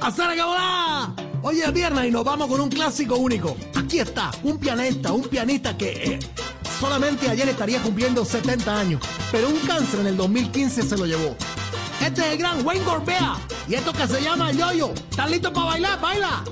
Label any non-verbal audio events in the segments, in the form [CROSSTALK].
¡Hacer volá! Hoy es viernes y nos vamos con un clásico único. Aquí está, un pianista, un pianista que eh, solamente ayer estaría cumpliendo 70 años, pero un cáncer en el 2015 se lo llevó. Este es el gran Wayne Gorbea y esto que se llama Yoyo. ¿Están listos para bailar? ¡Baila!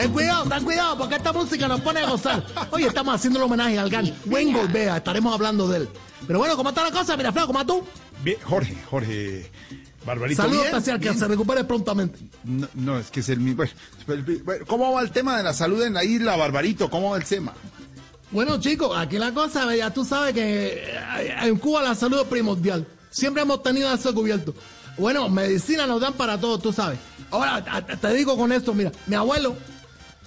Ten cuidado, ten cuidado, porque esta música nos pone a gozar. Hoy estamos haciendo un homenaje al gran Wayne Gorbea, estaremos hablando de él. Pero bueno, ¿cómo está la cosa? Mira, Flau, ¿cómo tú? Bien, Jorge, Jorge. Barbarito. Saludos especial, que bien. se recupere prontamente. No, no, es que es el mismo. Bueno, ¿Cómo va el tema de la salud en la isla, Barbarito? ¿Cómo va el tema? Bueno, chicos, aquí la cosa, ya tú sabes que en Cuba la salud es primordial. Siempre hemos tenido eso cubierto. Bueno, medicina nos dan para todo, tú sabes. Ahora, te digo con esto, mira, mi abuelo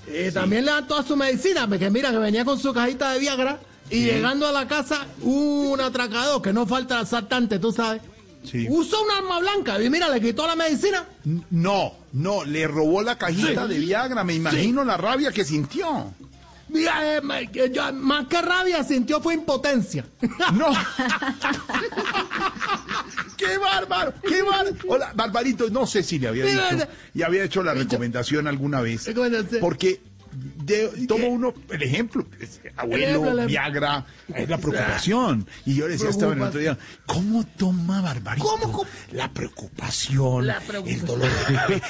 eh, también le dan toda su medicina, porque mira que venía con su cajita de Viagra y llegando a la casa, un atracador, que no falta asaltante, tú sabes. Sí. Usó un arma blanca y mira, le quitó la medicina. No, no, le robó la cajita de Viagra. Me imagino la rabia que sintió. Mira, eh, yo- más que rabia sintió fue impotencia. [LAUGHS] No. [LAUGHS] ¡Qué bárbaro! ¡Qué bárbaro! Hola, Barbarito, no sé si le había dicho y había hecho la recomendación alguna vez. Porque de, toma uno el ejemplo, abuelo, el. Viagra, es la [LAUGHS] preocupación. Y yo le decía a Esteban el otro día, ¿cómo toma Barbarito? ¿Cómo, cómo? La preocupación, La preocupación. el dolor,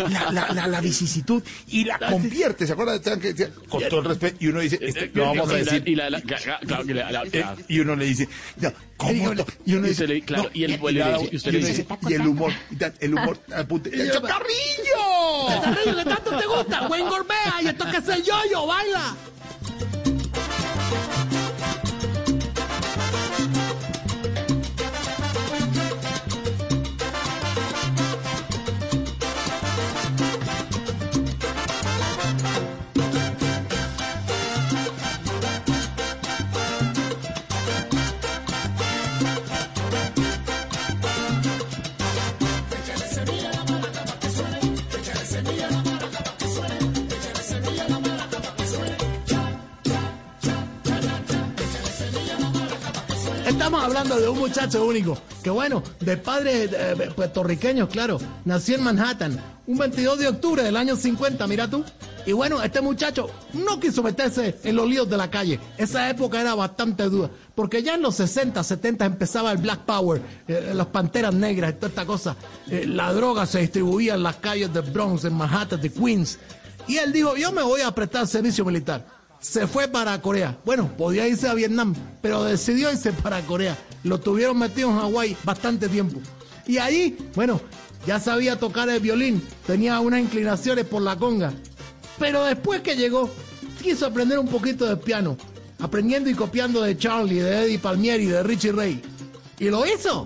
la, la, la, la [LAUGHS] vicisitud y la convierte. ¿Se acuerdan con todo el respeto? Y uno dice, este, no vamos a decir. y Eh, uno le dice, ¿cómo? to-?" Y uno dice, claro, y él y, el humor, el humor, [LAUGHS] apunte, ¡el chocarrillo! Carrillo, que tanto te gusta, buen Gorbea, y esto que es el yoyo, baila. Estamos hablando de un muchacho único, que bueno, de padres eh, puertorriqueños, claro, nació en Manhattan, un 22 de octubre del año 50, mira tú. Y bueno, este muchacho no quiso meterse en los líos de la calle. Esa época era bastante dura, porque ya en los 60, 70 empezaba el Black Power, eh, las panteras negras toda esta cosa. Eh, la droga se distribuía en las calles de Bronx, en Manhattan, de Queens. Y él dijo, yo me voy a prestar servicio militar se fue para Corea. Bueno, podía irse a Vietnam, pero decidió irse para Corea. Lo tuvieron metido en Hawái bastante tiempo. Y ahí, bueno, ya sabía tocar el violín, tenía unas inclinaciones por la conga. Pero después que llegó, quiso aprender un poquito de piano, aprendiendo y copiando de Charlie, de Eddie Palmieri, de Richie Ray. Y lo hizo.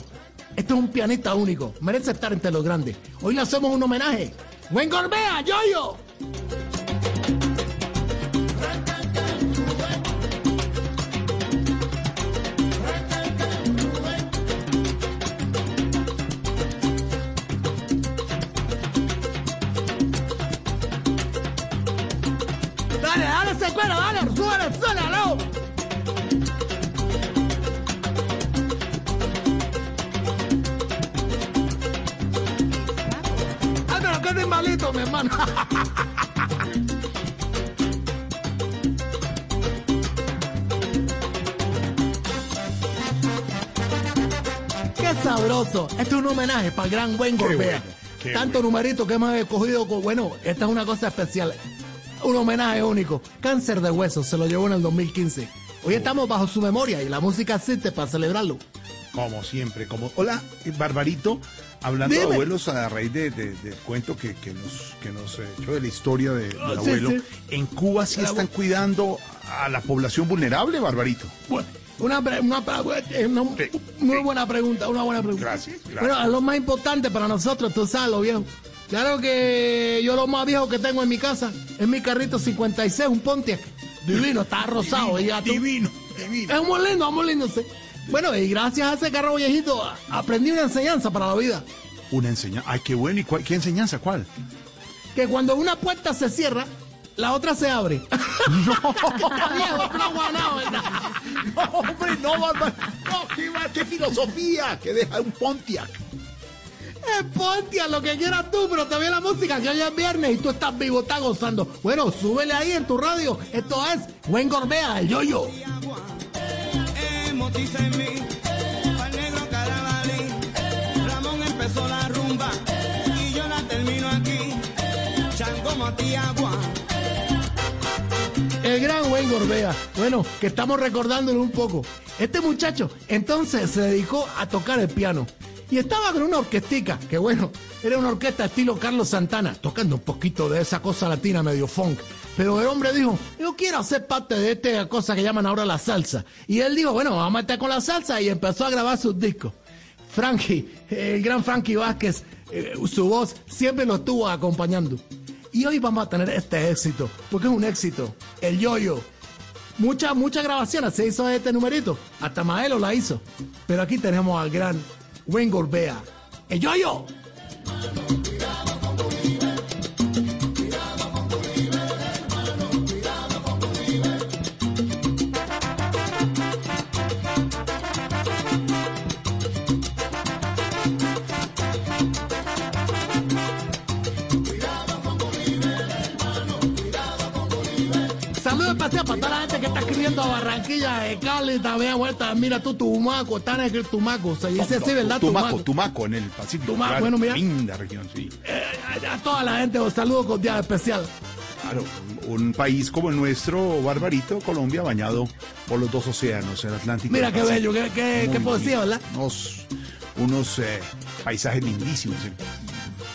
Este es un pianista único, merece estar entre los grandes. Hoy le hacemos un homenaje. ¡Buen Gorbea, Yoyo! Malito, mi hermano. [LAUGHS] Qué sabroso. Este es un homenaje para el gran buen Gorbea. bueno, Tanto numerito que hemos escogido. con- Bueno, esta es una cosa especial. Un homenaje único. Cáncer de hueso se lo llevó en el 2015. Hoy estamos bajo su memoria y la música existe para celebrarlo. Como siempre, como. Hola, Barbarito, hablando Dime. de abuelos a raíz de, de- del cuento que, que nos, que nos eh, echó de la historia de- del Ah, sí, abuelo. sí. En Cuba sí están cuidando a la población vulnerable, Barbarito. Bueno, Una, una, eh, una Sí, muy buena pregunta, una buena pregunta. Gracias, gracias. Bueno, es lo más importante para nosotros, tú sabes, lo viejo. Claro que yo lo más viejo que tengo en mi casa es mi carrito 56, un Pontiac. Divino, está rosado. tú. Divino, divino. Es muy lindo, muy lindo, sí. Bueno, y gracias a ese carro viejito aprendí una enseñanza para la vida. Una enseñanza. Ay, qué bueno. ¿Y cuál- qué enseñanza? ¿Cuál? Que cuando una puerta se cierra, la otra se abre. [LAUGHS] ¿verdad? No, hombre, no, Bárbaro. No, qué, va- qué filosofía que deja un Pontiac. Ponte a lo que quieras tú, pero te ve la música que hoy es viernes y tú estás vivo, estás gozando. Bueno, súbele ahí en tu radio. Esto es Buen Gorbea, el yo-yo. Motiza Motiagua. El gran Buen Gorbea. Bueno, que estamos recordándolo un poco. Este muchacho entonces se dedicó a tocar el piano. Y estaba con una orquestica, que bueno, era una orquesta estilo Carlos Santana, tocando un poquito de esa cosa latina medio funk. Pero el hombre dijo, yo quiero hacer parte de esta cosa que llaman ahora la salsa. Y él dijo, bueno, vamos a meter con la salsa y empezó a grabar sus discos. Frankie, el gran Frankie Vázquez, eh, su voz siempre lo estuvo acompañando. Y hoy vamos a tener este éxito, porque es un éxito, el yo-yo. Muchas, muchas grabaciones se hizo este numerito, hasta Maelo la hizo. Pero aquí tenemos al gran Wayne Gorbea, el yo-yo. Saludos especial para toda la gente que está escribiendo a Barranquilla, de Cali, también vuelta, mira tú, Tumaco, están en Tumaco, se dice así, ¿verdad? Tumaco, Tumaco, en el Pacífico. Tumaco, claro, bueno, mira. Linda región, sí. Eh, a toda la gente, un saludo cordial especial. Claro, un, país como el nuestro, Barbarito, Colombia, bañado por los dos océanos, el Atlántico. Mira el qué bello, qué, qué, qué poesía. ¿verdad? Unos, unos eh, paisajes lindísimos. El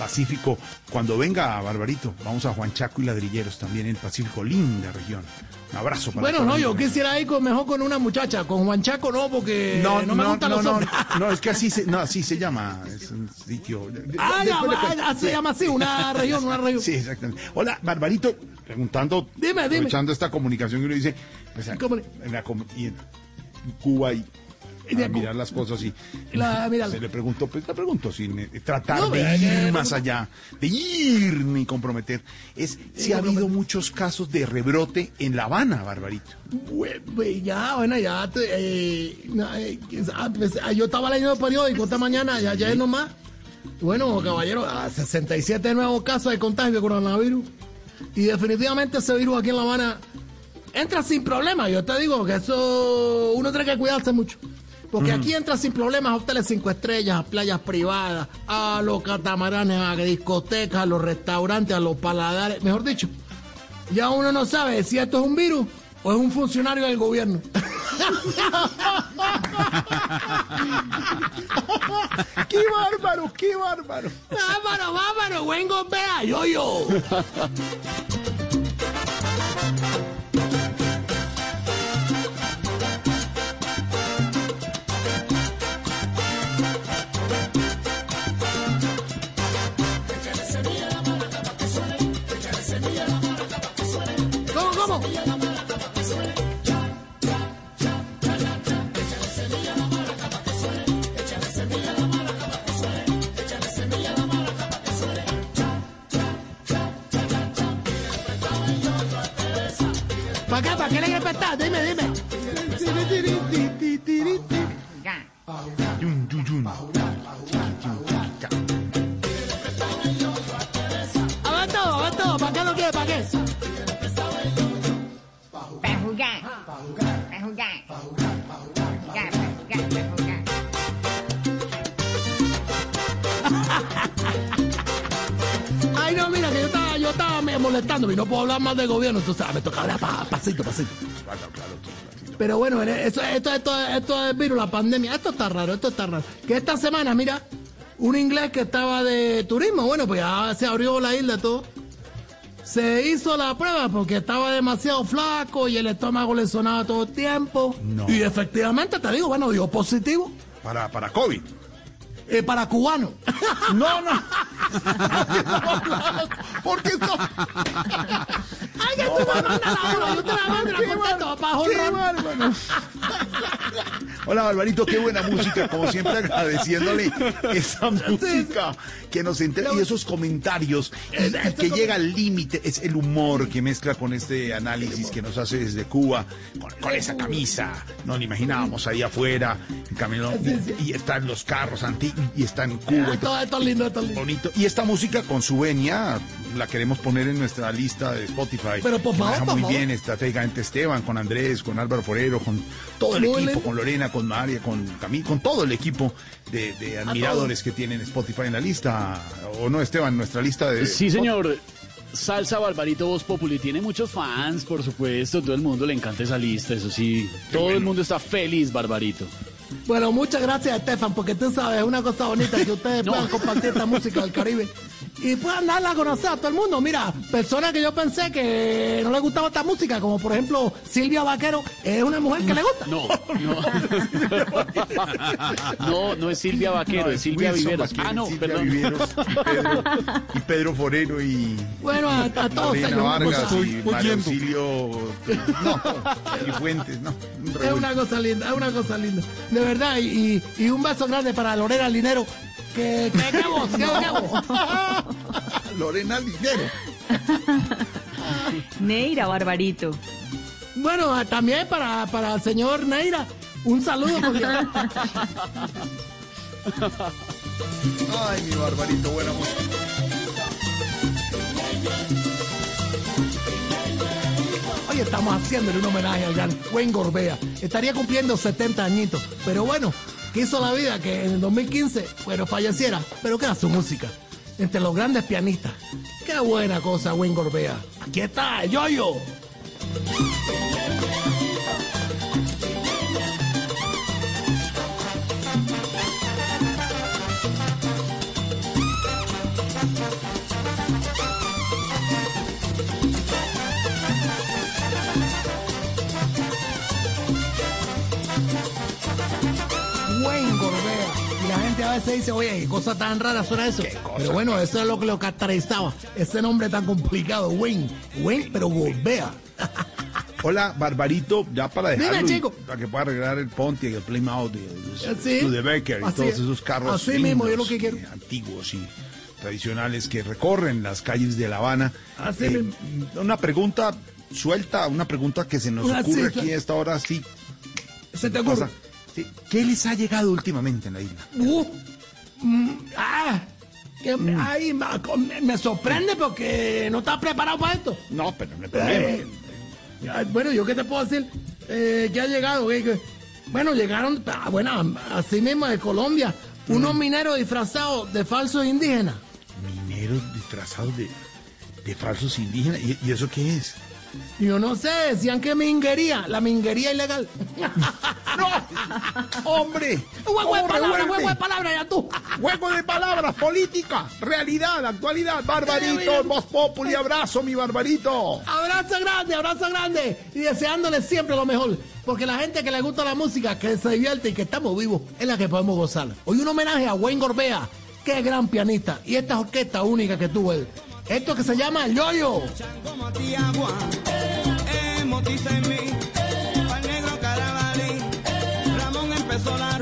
Pacífico. Cuando venga Barbarito, vamos a Juan Chaco y Ladrilleros también en el Pacífico. Linda región. Un abrazo para Bueno, no, yo quisiera ir con, mejor con una muchacha, con Juan Chaco no, porque No, no, me no, gustan no, los no, hombres. no, es que así se, no, así se [LAUGHS] llama. Es un sitio. Ah, ya, ah, ah, se llama así, una [LAUGHS] región, una región. Sí, exactamente. Hola, Barbarito, preguntando, Dime, dime. aprovechando esta comunicación que uno dice, pues, ¿Cómo? en, la en Cuba y a mirar las cosas y La- [LAUGHS] mira- se le preguntó, pues le pregunto sin eh, tratar No, de ir que- más allá, de ir ni comprometer, es si ha habido muchos casos de rebrote en La Habana, Barbarito. Ya, bueno, ya, eh, eh, ah, pues, ah, yo estaba leyendo el periódico esta mañana, ya, ya es nomás. Bueno, caballero, ah, 67 nuevos casos de contagio de coronavirus. Y definitivamente ese virus aquí en La Habana entra sin problema. Yo te digo que eso uno tiene que cuidarse mucho. Porque aquí entra sin problemas a hoteles cinco estrellas, a playas privadas, a los catamaranes, a discotecas, a los restaurantes, a los paladares. Mejor dicho, ya uno no sabe si esto es un virus o es un funcionario del gobierno. [LAUGHS] ¡Qué bárbaro, qué bárbaro! ¡Vámonos, vámonos! ¡Vengo, vea! ¡Yo, yo! ¿Para? ¿Para le prestar? Dime, dime. Molestándome y no puedo hablar más del gobierno. Entonces, me toca hablar pa- pasito, pasito. Claro, claro, claro. Pero bueno, esto, esto, esto, esto es virus, la pandemia. Esto está raro, esto está raro. Que esta semana, mira, un inglés que estaba de turismo, bueno, pues ya se abrió la isla todo. Se hizo la prueba porque estaba demasiado flaco y el estómago le sonaba todo el tiempo. No. Y efectivamente, te digo, bueno, dio positivo Para, para COVID. Eh, para cubano. No, no. ¿Por qué esto? ¡Ay, que tú me mandas la hora! Yo te la mando, la. Hola, Barbarito, qué buena música, como siempre agradeciéndole esa música que nos entera y esos comentarios y, y que llega al límite, es el humor que mezcla con este análisis que nos hace desde Cuba, con, con esa camisa, no lo imaginábamos ahí afuera, en camino, y están los carros antiguos, y está en Cuba, y todo Todo esto es lindo, es lindo. bonito. Y esta música con su venia la queremos poner en nuestra lista de Spotify. Pero, por favor, muy bien estratégicamente Esteban, con Andrés, con Álvaro Forero, con todo el equipo, con Lorena, con María, con Camil, con todo el equipo de, de admiradores que tienen Spotify en la lista. ¿O no, Esteban? Nuestra lista de... Sí, señor. Salsa Barbarito Voz Populi tiene muchos fans, por supuesto. Todo el mundo le encanta esa lista, eso sí. Todo el mundo está feliz, Barbarito. Bueno, muchas gracias, Estefan, porque tú sabes, es una cosa bonita que ustedes [LAUGHS] No. puedan compartir esta música del Caribe y puedan darla a conocer a todo el mundo. Mira, personas que yo pensé que no les gustaba esta música, como por ejemplo Silvia Vaquero, es una mujer que le gusta. No, no. [LAUGHS] No, no es Silvia Vaquero, No, es Silvia Wilson Viveros. Vaquero, Ah, no, Silvia perdón. Viveros y Pedro, y Pedro Forero y... Bueno, a, a todos ellos. Vargas cosa- y María Auxilio... No, y Fuentes, no. un Es una cosa linda, es una cosa linda. De verdad, y, y- y un beso grande para Lorena Linero. Que, que voz, que, que voz. Lorena Linero. [LAUGHS] Neira, Barbarito. Bueno, también para, para el señor Neira, un saludo. Porque, [LAUGHS] Ay, mi barbarito, buena música. Hoy estamos haciéndole un homenaje al gran Wayne Gorbea. Estaría cumpliendo 70 añitos. Pero bueno, quiso la vida que en el 2015, bueno, falleciera. Pero queda su música. Entre los grandes pianistas. Qué buena cosa, Wayne Gorbea. Aquí está, el. Wayne veces dice, oye, qué cosa tan rara suena eso. Pero bueno, eso es lo que lo caracterizaba. Ese nombre tan complicado, Wayne. Wayne, pero Gorbea. [LAUGHS] Hola, Barbarito, ya para Dime, dejarlo, y chico. para que pueda arreglar el Pontiac, el Plymouth, el Sí. Studebaker y todos es. esos carros Así mismo, yo lo que quiero. eh, antiguos y tradicionales que recorren las calles de La Habana. Así Eh, mismo. una pregunta suelta, una pregunta que se nos Ah, ocurre aquí a esta hora, sí. ¿Se te ocurre? pasa. ¿Qué les ha llegado últimamente en la isla? Uh, ah, que ay, ma- me, sorprende porque no estás preparado para esto. No, pero no Eh, bueno, ¿yo qué te puedo decir? Eh, ¿Qué ha llegado? ¿Qué- qué? Bueno, llegaron, ah, bueno, así mismo de Colombia, unos mineros disfrazados de falsos indígenas. Mineros disfrazados de, de falsos indígenas. ¿Y, y eso qué es? Yo no sé, decían que minguería, la minguería ilegal. [LAUGHS] ¡Hombre! Juego de ¿Cómo palabras, juego de palabras, ya tú. Juego de palabras, política, realidad, actualidad. Barbarito, Voz Populi, abrazo, mi Barbarito. Abrazo grande, abrazo grande. Y deseándole siempre lo mejor. Porque la gente que le gusta la música, que se divierte y que estamos vivos, es la que podemos gozar. Hoy un homenaje a Wayne Gorbea, que es gran pianista. Y esta orquesta única que tuvo él. Esto que se llama Yoyo. negro carabalí, Ramón empezó la